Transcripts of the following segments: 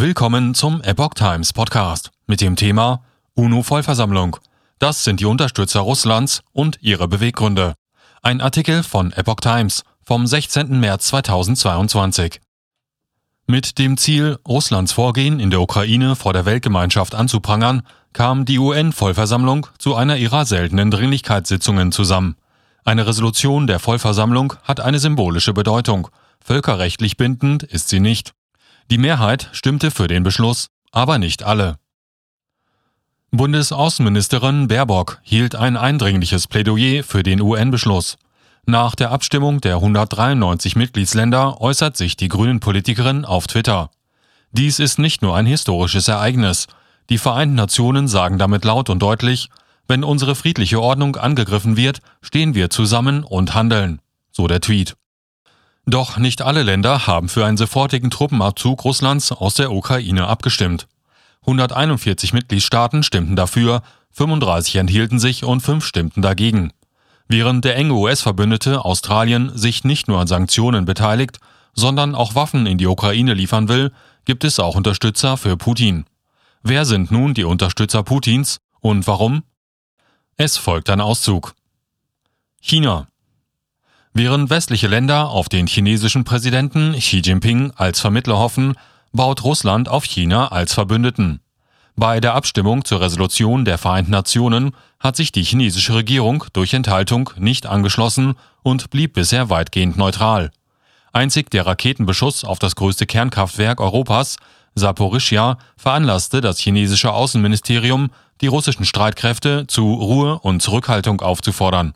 Willkommen zum Epoch Times Podcast mit dem Thema UNO-Vollversammlung. Das sind die Unterstützer Russlands und ihre Beweggründe. Ein Artikel von Epoch Times vom 16. März 2022. Mit dem Ziel, Russlands Vorgehen in der Ukraine vor der Weltgemeinschaft anzuprangern, kam die UN-Vollversammlung zu einer ihrer seltenen Dringlichkeitssitzungen zusammen. Eine Resolution der Vollversammlung hat eine symbolische Bedeutung. Völkerrechtlich bindend ist sie nicht. Die Mehrheit stimmte für den Beschluss, aber nicht alle. Bundesaußenministerin Baerbock hielt ein eindringliches Plädoyer für den UN-Beschluss. Nach der Abstimmung der 193 Mitgliedsländer äußert sich die Grünen-Politikerin auf Twitter. Dies ist nicht nur ein historisches Ereignis. Die Vereinten Nationen sagen damit laut und deutlich, wenn unsere friedliche Ordnung angegriffen wird, stehen wir zusammen und handeln. So der Tweet. Doch nicht alle Länder haben für einen sofortigen Truppenabzug Russlands aus der Ukraine abgestimmt. 141 Mitgliedstaaten stimmten dafür, 35 enthielten sich und 5 stimmten dagegen. Während der enge US-Verbündete Australien sich nicht nur an Sanktionen beteiligt, sondern auch Waffen in die Ukraine liefern will, gibt es auch Unterstützer für Putin. Wer sind nun die Unterstützer Putins und warum? Es folgt ein Auszug. China. Während westliche Länder auf den chinesischen Präsidenten Xi Jinping als Vermittler hoffen, baut Russland auf China als Verbündeten. Bei der Abstimmung zur Resolution der Vereinten Nationen hat sich die chinesische Regierung durch Enthaltung nicht angeschlossen und blieb bisher weitgehend neutral. Einzig der Raketenbeschuss auf das größte Kernkraftwerk Europas, Saporischia, veranlasste das chinesische Außenministerium, die russischen Streitkräfte zu Ruhe und Zurückhaltung aufzufordern.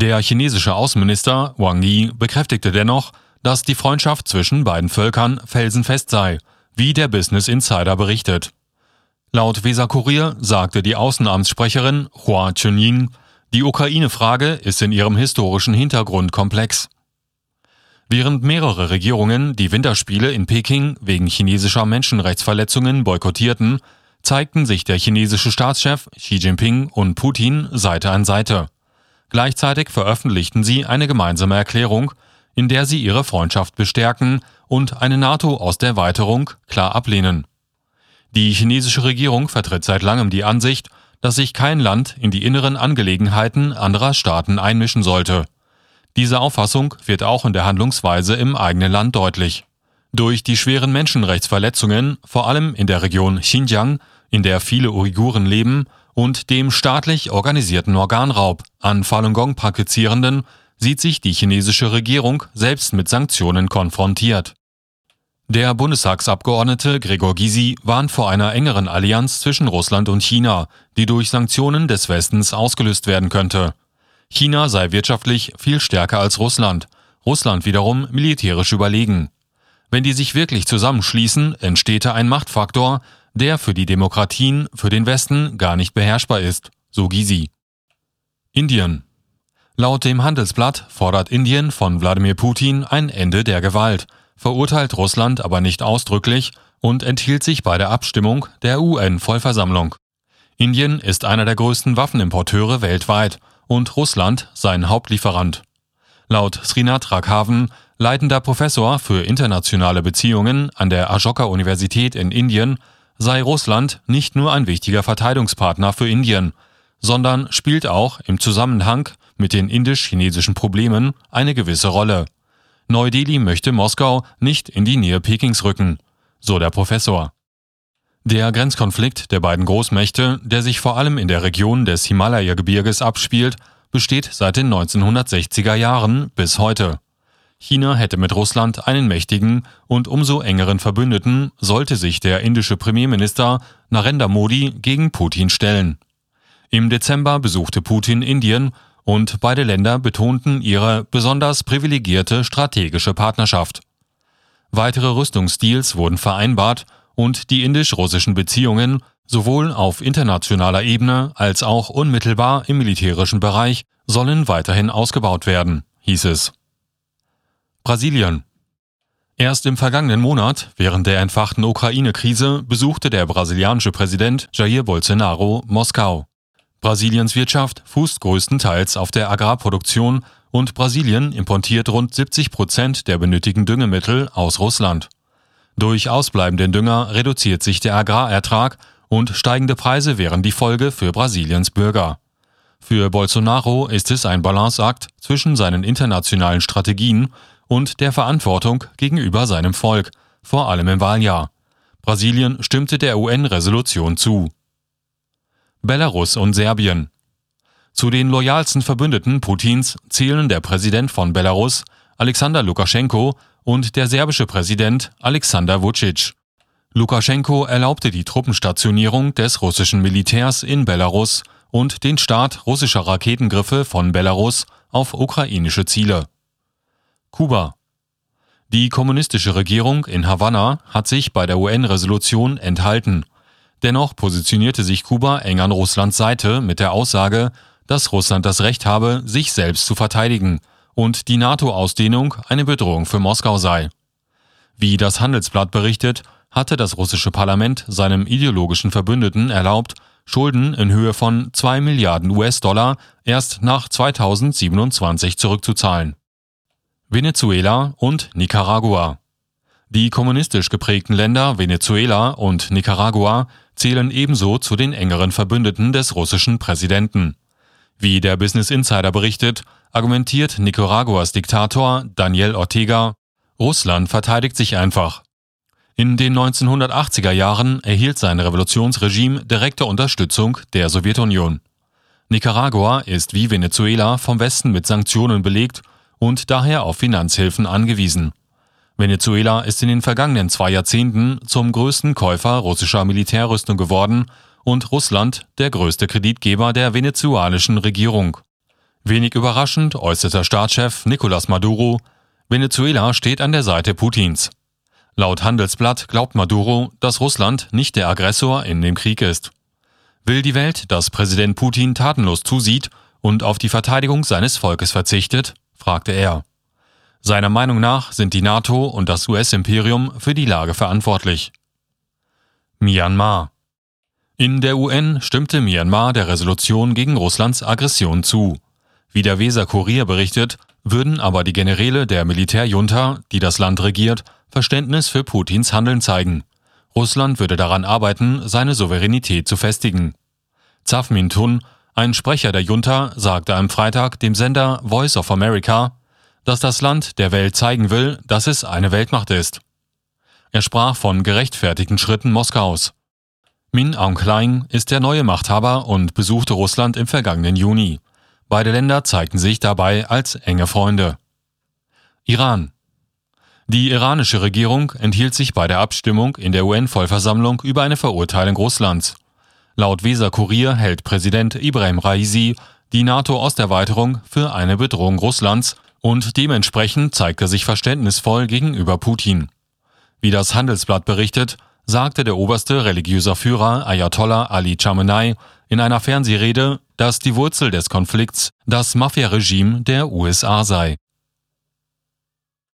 Der chinesische Außenminister Wang Yi bekräftigte dennoch, dass die Freundschaft zwischen beiden Völkern felsenfest sei, wie der Business Insider berichtet. Laut Weser Kurier sagte die Außenamtssprecherin Hua Chunying, die Ukraine-Frage ist in ihrem historischen Hintergrund komplex. Während mehrere Regierungen die Winterspiele in Peking wegen chinesischer Menschenrechtsverletzungen boykottierten, zeigten sich der chinesische Staatschef Xi Jinping und Putin Seite an Seite. Gleichzeitig veröffentlichten sie eine gemeinsame Erklärung, in der sie ihre Freundschaft bestärken und eine NATO aus der Erweiterung klar ablehnen. Die chinesische Regierung vertritt seit langem die Ansicht, dass sich kein Land in die inneren Angelegenheiten anderer Staaten einmischen sollte. Diese Auffassung wird auch in der Handlungsweise im eigenen Land deutlich. Durch die schweren Menschenrechtsverletzungen, vor allem in der Region Xinjiang, in der viele Uiguren leben, und dem staatlich organisierten Organraub an Falun Gong Praktizierenden sieht sich die chinesische Regierung selbst mit Sanktionen konfrontiert. Der Bundestagsabgeordnete Gregor Gysi warnt vor einer engeren Allianz zwischen Russland und China, die durch Sanktionen des Westens ausgelöst werden könnte. China sei wirtschaftlich viel stärker als Russland, Russland wiederum militärisch überlegen. Wenn die sich wirklich zusammenschließen, entsteht ein Machtfaktor, der für die Demokratien für den Westen gar nicht beherrschbar ist, so Gysi. Indien. Laut dem Handelsblatt fordert Indien von Wladimir Putin ein Ende der Gewalt, verurteilt Russland aber nicht ausdrücklich und enthielt sich bei der Abstimmung der UN-Vollversammlung. Indien ist einer der größten Waffenimporteure weltweit und Russland sein Hauptlieferant. Laut Srinath Raghavan, leitender Professor für internationale Beziehungen an der Ashoka Universität in Indien, sei Russland nicht nur ein wichtiger Verteidigungspartner für Indien, sondern spielt auch im Zusammenhang mit den indisch-chinesischen Problemen eine gewisse Rolle. Neu-Delhi möchte Moskau nicht in die Nähe Pekings rücken, so der Professor. Der Grenzkonflikt der beiden Großmächte, der sich vor allem in der Region des Himalaya-Gebirges abspielt, besteht seit den 1960er Jahren bis heute. China hätte mit Russland einen mächtigen und umso engeren Verbündeten, sollte sich der indische Premierminister Narendra Modi gegen Putin stellen. Im Dezember besuchte Putin Indien und beide Länder betonten ihre besonders privilegierte strategische Partnerschaft. Weitere Rüstungsdeals wurden vereinbart und die indisch-russischen Beziehungen sowohl auf internationaler Ebene als auch unmittelbar im militärischen Bereich sollen weiterhin ausgebaut werden, hieß es. Brasilien. Erst im vergangenen Monat, während der entfachten Ukraine-Krise, besuchte der brasilianische Präsident Jair Bolsonaro Moskau. Brasiliens Wirtschaft fußt größtenteils auf der Agrarproduktion und Brasilien importiert rund 70 Prozent der benötigten Düngemittel aus Russland. Durch ausbleibenden Dünger reduziert sich der Agrarertrag und steigende Preise wären die Folge für Brasiliens Bürger. Für Bolsonaro ist es ein Balanceakt zwischen seinen internationalen Strategien und der Verantwortung gegenüber seinem Volk, vor allem im Wahljahr. Brasilien stimmte der UN-Resolution zu. Belarus und Serbien. Zu den loyalsten Verbündeten Putins zählen der Präsident von Belarus, Alexander Lukaschenko, und der serbische Präsident Alexander Vucic. Lukaschenko erlaubte die Truppenstationierung des russischen Militärs in Belarus und den Start russischer Raketengriffe von Belarus auf ukrainische Ziele. Kuba. Die kommunistische Regierung in Havanna hat sich bei der UN-Resolution enthalten. Dennoch positionierte sich Kuba eng an Russlands Seite mit der Aussage, dass Russland das Recht habe, sich selbst zu verteidigen und die NATO-Ausdehnung eine Bedrohung für Moskau sei. Wie das Handelsblatt berichtet, hatte das russische Parlament seinem ideologischen Verbündeten erlaubt, Schulden in Höhe von 2 Milliarden US-Dollar erst nach 2027 zurückzuzahlen. Venezuela und Nicaragua. Die kommunistisch geprägten Länder Venezuela und Nicaragua zählen ebenso zu den engeren Verbündeten des russischen Präsidenten. Wie der Business Insider berichtet, argumentiert Nicaraguas Diktator Daniel Ortega, Russland verteidigt sich einfach. In den 1980er Jahren erhielt sein Revolutionsregime direkte Unterstützung der Sowjetunion. Nicaragua ist wie Venezuela vom Westen mit Sanktionen belegt und daher auf Finanzhilfen angewiesen. Venezuela ist in den vergangenen zwei Jahrzehnten zum größten Käufer russischer Militärrüstung geworden und Russland der größte Kreditgeber der venezuelanischen Regierung. Wenig überraschend äußerte Staatschef Nicolás Maduro, Venezuela steht an der Seite Putins. Laut Handelsblatt glaubt Maduro, dass Russland nicht der Aggressor in dem Krieg ist. Will die Welt, dass Präsident Putin tatenlos zusieht und auf die Verteidigung seines Volkes verzichtet? Fragte er. Seiner Meinung nach sind die NATO und das US-Imperium für die Lage verantwortlich. Myanmar In der UN stimmte Myanmar der Resolution gegen Russlands Aggression zu. Wie der Weser Kurier berichtet, würden aber die Generäle der Militärjunta, die das Land regiert, Verständnis für Putins Handeln zeigen. Russland würde daran arbeiten, seine Souveränität zu festigen. Zaf Tun, ein Sprecher der Junta, sagte am Freitag dem Sender Voice of America, dass das Land der Welt zeigen will, dass es eine Weltmacht ist. Er sprach von gerechtfertigten Schritten Moskaus. Min Aung Hlaing ist der neue Machthaber und besuchte Russland im vergangenen Juni. Beide Länder zeigten sich dabei als enge Freunde. Iran. Die iranische Regierung enthielt sich bei der Abstimmung in der UN-Vollversammlung über eine Verurteilung Russlands. Laut Weser Kurier hält Präsident Ibrahim Raisi die NATO-Osterweiterung für eine Bedrohung Russlands und dementsprechend zeigt er sich verständnisvoll gegenüber Putin. Wie das Handelsblatt berichtet, sagte der oberste religiöser Führer Ayatollah Ali Khamenei in einer Fernsehrede, dass die Wurzel des Konflikts das Mafia-Regime der USA sei